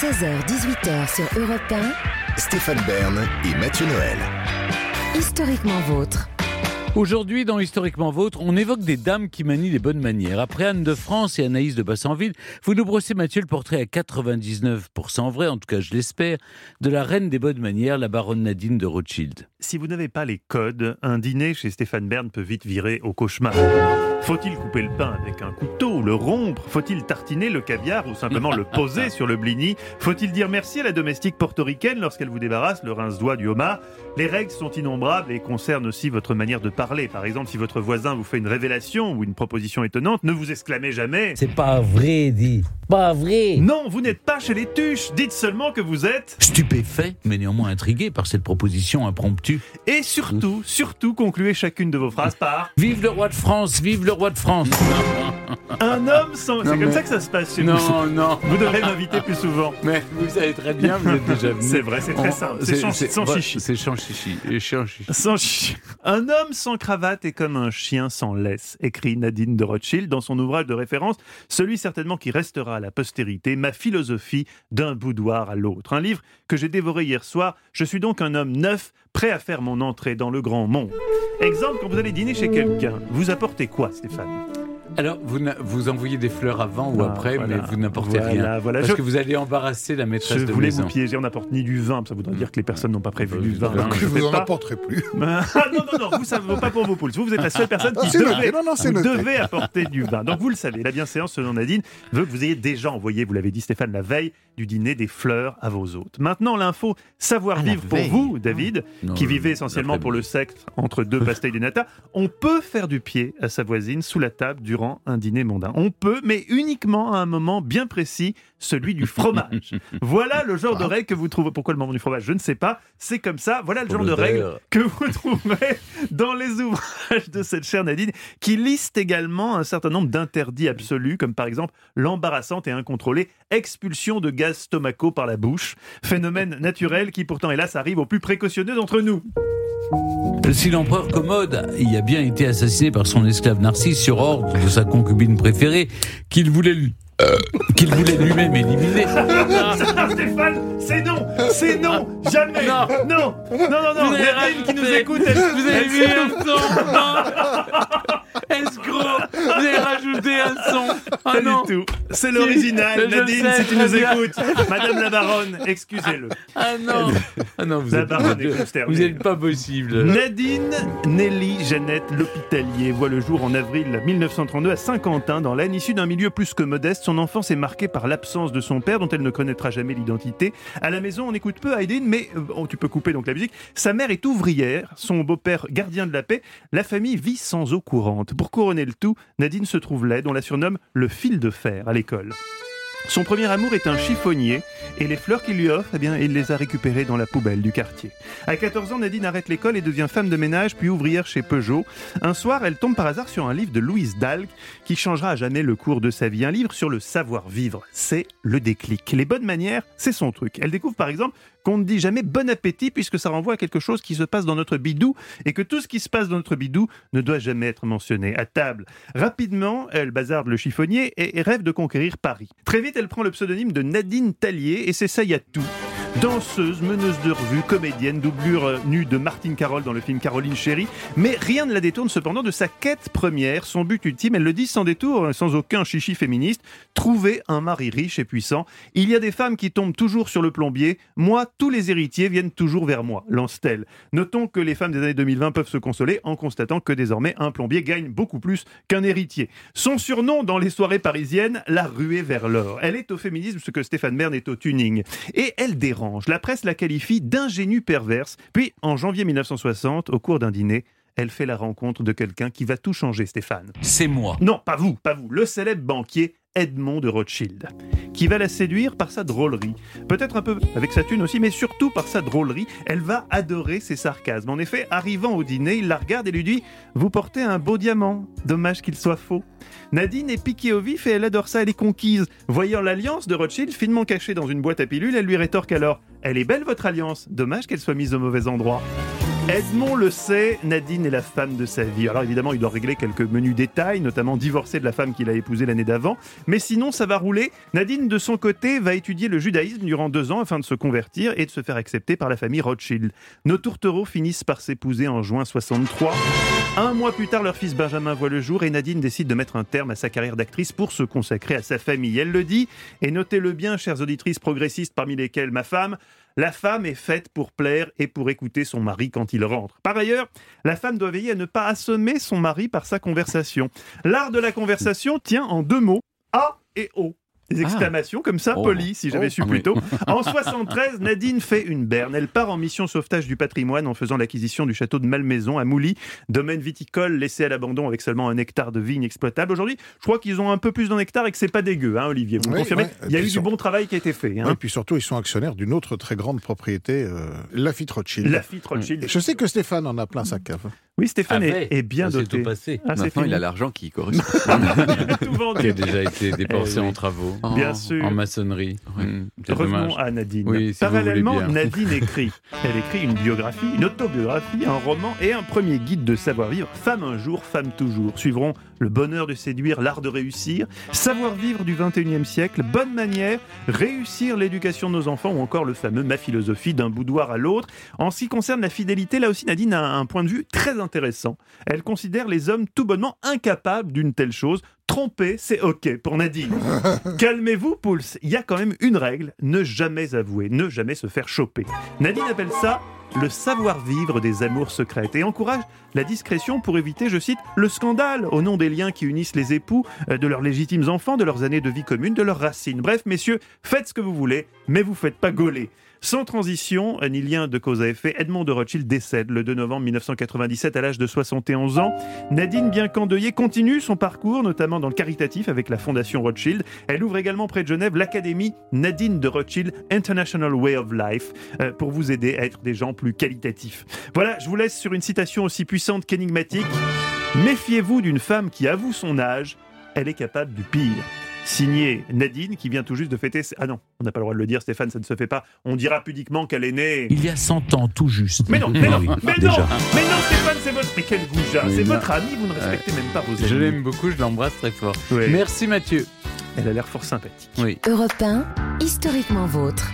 16h-18h sur Europe 1, Stéphane Bern et Mathieu Noël. historiquement vôtre. Aujourd'hui, dans Historiquement Vôtre, on évoque des dames qui manient les bonnes manières. Après Anne de France et Anaïs de Bassanville, vous nous brossez, Mathieu, le portrait à 99% vrai, en tout cas je l'espère, de la reine des bonnes manières, la baronne Nadine de Rothschild. Si vous n'avez pas les codes, un dîner chez Stéphane Bern peut vite virer au cauchemar. Faut-il couper le pain avec un couteau, le rompre? Faut-il tartiner le caviar ou simplement le poser sur le blini? Faut-il dire merci à la domestique portoricaine lorsqu'elle vous débarrasse le rince-doigt du homard? Les règles sont innombrables et concernent aussi votre manière de parler. Par exemple, si votre voisin vous fait une révélation ou une proposition étonnante, ne vous exclamez jamais C'est pas vrai, dit. Pas vrai. Non, vous n'êtes pas chez les tuches Dites seulement que vous êtes Stupéfait, mais néanmoins intrigué par cette proposition impromptue. Et surtout, surtout, concluez chacune de vos phrases par Vive le roi de France, vive le roi de France un homme sans. C'est mais- comme ça que ça se passe chez Non, vous. non, Vous devrez m'inviter plus souvent. mais vous savez très bien, vous êtes déjà venu. C'est vrai, c'est très simple. C'est sans- sans chichi. C'est sans chichi. Et sans chichi. Sans chi- Un homme sans cravate est comme un chien sans laisse, écrit Nadine de Rothschild dans son ouvrage de référence, celui certainement qui restera à la postérité, Ma philosophie d'un boudoir à l'autre. Un livre que j'ai dévoré hier soir. Je suis donc un homme neuf, prêt à faire mon entrée dans le grand monde. Exemple, quand vous allez dîner chez quelqu'un, vous apportez quoi, Stéphane? Alors, vous, vous envoyez des fleurs avant ou Ah, après, voilà. mais vous n'apportez Voilà, rien. voilà. Parce Je- que vous allez embarrasser la maîtresse Je de voulais maison. vous piéger, on n'apporte ni du vin, ça voudrait dire que les personnes n'ont pas prévu Bah, du vin. donc Je vous en apporterai plus. Ah, non, non, non, vous, ça ne vaut pas pour vos poules. Vous, vous êtes la seule personne qui noté, devait, non, non, c'est vous devez apporter du vin. Donc vous le savez, la bienséance, selon Nadine, veut que vous ayez déjà envoyé, vous l'avez dit Stéphane, la veille du dîner des fleurs à vos hôtes. Maintenant, l'info savoir-vivre pour vous, David, Non, qui vivait essentiellement pour le sexe entre deux pastilles de nata, on peut faire du pied à sa voisine sous la table durant un dîner mondain. On peut, mais uniquement à un moment bien précis, celui du fromage. voilà le genre de règle que vous trouvez. Pourquoi le moment du fromage Je ne sais pas. C'est comme ça. Voilà le Pour genre de règle que vous trouverez dans les ouvrages de cette chère Nadine, qui liste également un certain nombre d'interdits absolus, comme par exemple l'embarrassante et incontrôlée expulsion de gaz stomacaux par la bouche, phénomène naturel qui pourtant hélas arrive aux plus précautionneux d'entre nous. Si l'empereur Commode y a bien été assassiné par son esclave Narcisse sur ordre de sa concubine préférée, qu'il voulait lui- euh, qu'il voulait lui-même éliminer. Ah, Stéphane, c'est non, c'est non, jamais, Non. non, non, non, non, Vous avez Nadine qui nous écoute, elle, Vous avez elle mis se un rajouté un son Ah Pas non du tout. C'est l'original, Je le Nadine, sais, si tu nous bien. écoutes. Madame la baronne, excusez-le. Ah non Ah non, vous La êtes, baronne est consternée. vous êtes pas possible. Nadine Nelly Jeannette L'Hôpitalier voit le jour en avril 1932 à Saint-Quentin, dans l'Aisne. Issue d'un milieu plus que modeste, son enfance est marquée par l'absence de son père, dont elle ne connaîtra jamais l'identité. À la maison, on écoute peu Aïdine, mais oh, tu peux couper donc la musique. Sa mère est ouvrière, son beau-père gardien de la paix. La famille vit sans eau courante. Pour couronner le tout, Nadine se trouve laide, on la surnomme le fil de fer à l'école. Son premier amour est un chiffonnier et les fleurs qu'il lui offre, eh bien, il les a récupérées dans la poubelle du quartier. À 14 ans, Nadine arrête l'école et devient femme de ménage puis ouvrière chez Peugeot. Un soir, elle tombe par hasard sur un livre de Louise Dalg qui changera à jamais le cours de sa vie. Un livre sur le savoir-vivre. C'est le déclic. Les bonnes manières, c'est son truc. Elle découvre par exemple qu'on ne dit jamais bon appétit puisque ça renvoie à quelque chose qui se passe dans notre bidou et que tout ce qui se passe dans notre bidou ne doit jamais être mentionné à table. Rapidement, elle bazarde le chiffonnier et rêve de conquérir Paris. Très vite, elle prend le pseudonyme de Nadine Tallier et s'essaye à tout. Danseuse, meneuse de revue, comédienne, doublure euh, nue de Martine Carole dans le film Caroline Chérie. Mais rien ne la détourne cependant de sa quête première, son but ultime, elle le dit sans détour, euh, sans aucun chichi féministe, trouver un mari riche et puissant. Il y a des femmes qui tombent toujours sur le plombier. Moi, tous les héritiers viennent toujours vers moi, lance-t-elle. Notons que les femmes des années 2020 peuvent se consoler en constatant que désormais un plombier gagne beaucoup plus qu'un héritier. Son surnom dans les soirées parisiennes, la ruée vers l'or. Elle est au féminisme ce que Stéphane Bern est au tuning. Et elle dérange. La presse la qualifie d'ingénue perverse. Puis, en janvier 1960, au cours d'un dîner, elle fait la rencontre de quelqu'un qui va tout changer, Stéphane. C'est moi. Non, pas vous, pas vous. Le célèbre banquier Edmond de Rothschild, qui va la séduire par sa drôlerie. Peut-être un peu avec sa thune aussi, mais surtout par sa drôlerie. Elle va adorer ses sarcasmes. En effet, arrivant au dîner, il la regarde et lui dit Vous portez un beau diamant. Dommage qu'il soit faux. Nadine est piquée au vif et elle adore ça, elle est conquise. Voyant l'alliance de Rothschild finement cachée dans une boîte à pilules, elle lui rétorque alors Elle est belle votre alliance. Dommage qu'elle soit mise au mauvais endroit. Edmond le sait, Nadine est la femme de sa vie. Alors évidemment, il doit régler quelques menus détails, notamment divorcer de la femme qu'il a épousée l'année d'avant. Mais sinon, ça va rouler. Nadine, de son côté, va étudier le judaïsme durant deux ans afin de se convertir et de se faire accepter par la famille Rothschild. Nos tourtereaux finissent par s'épouser en juin 63. Un mois plus tard, leur fils Benjamin voit le jour et Nadine décide de mettre un terme à sa carrière d'actrice pour se consacrer à sa famille. Elle le dit, et notez-le bien, chères auditrices progressistes parmi lesquelles ma femme, la femme est faite pour plaire et pour écouter son mari quand il rentre. Par ailleurs, la femme doit veiller à ne pas assommer son mari par sa conversation. L'art de la conversation tient en deux mots, A et O. Des exclamations comme ça, Oh. polies, si j'avais Oh. su Ah plus oui. tôt. En 73, Nadine fait une berne. Elle part en mission sauvetage du patrimoine en faisant l'acquisition du château de Malmaison à Mouly, domaine viticole laissé à l'abandon avec seulement un hectare de vignes exploitables. Aujourd'hui, je crois qu'ils ont un peu plus d'un hectare et que c'est pas dégueu, hein, Olivier. Vous me confirmez ouais. Il y a eu du bon travail qui a été fait. Hein. Et puis surtout, ils sont actionnaires d'une autre très grande propriété, euh, Lafitte Rothschild. Lafitte Rothschild. Je sais que Stéphane en a plein sa cave. Oui, Stéphane est, Avait. est bien Ça, c'est doté. tout passé. Ah, Maintenant, fini. il a l'argent qui correspond. tout vendu. Qui a déjà été dépensé Eh oui. en travaux, Bien en, sûr. en maçonnerie. Mm, c'est Revenons dommage. à Nadine. Oui, si Parallèlement. Nadine écrit. Elle écrit une biographie, une autobiographie, un roman et un premier guide de savoir-vivre. Femme un jour, femme toujours. Suivront le bonheur de séduire, l'art de réussir, savoir-vivre du 21e siècle, bonne manière, réussir l'éducation de nos enfants ou encore le fameux ma philosophie d'un boudoir à l'autre. En ce qui concerne la fidélité, là aussi Nadine a un point de vue très intéressant. Elle considère les hommes tout bonnement incapables d'une telle chose. Tromper, c'est ok pour Nadine. Calmez-vous, Pouls. Il y a quand même une règle ne jamais avouer, ne jamais se faire choper. Nadine appelle ça le savoir-vivre des amours secrètes et encourage la discrétion pour éviter, je cite, le scandale au nom des liens qui unissent les époux, euh, de leurs légitimes enfants, de leurs années de vie commune, de leurs racines. Bref, messieurs, faites ce que vous voulez, mais vous faites pas gauler. Sans transition, ni lien de cause à effet, Edmond de Rothschild décède le 2 novembre 1997 à l'âge de 71 ans. Nadine, bien qu'endeuillée, continue son parcours, notamment dans le caritatif avec la Fondation Rothschild. Elle ouvre également près de Genève l'académie Nadine de Rothschild International Way of Life euh, pour vous aider à être des gens plus qualitatifs. Voilà, je vous laisse sur une citation aussi puissante qu'énigmatique. Méfiez-vous d'une femme qui avoue son âge, elle est capable du pire. Signé Nadine, qui vient tout juste de fêter. ses- Ah non, on n'a pas le droit de le dire, Stéphane, ça ne se fait pas. On dira pudiquement qu'elle est née. Il y a 100 ans, tout juste. Mais non, mais non, Oui, mais non, mais non, Stéphane, c'est votre. Mais quel goujat C'est votre ami, vous ne respectez même pas vos amis. Je l'aime beaucoup, je l'embrasse très fort. Ouais. Merci Mathieu. Elle a l'air fort sympathique. Oui. Europe 1, historiquement vôtre.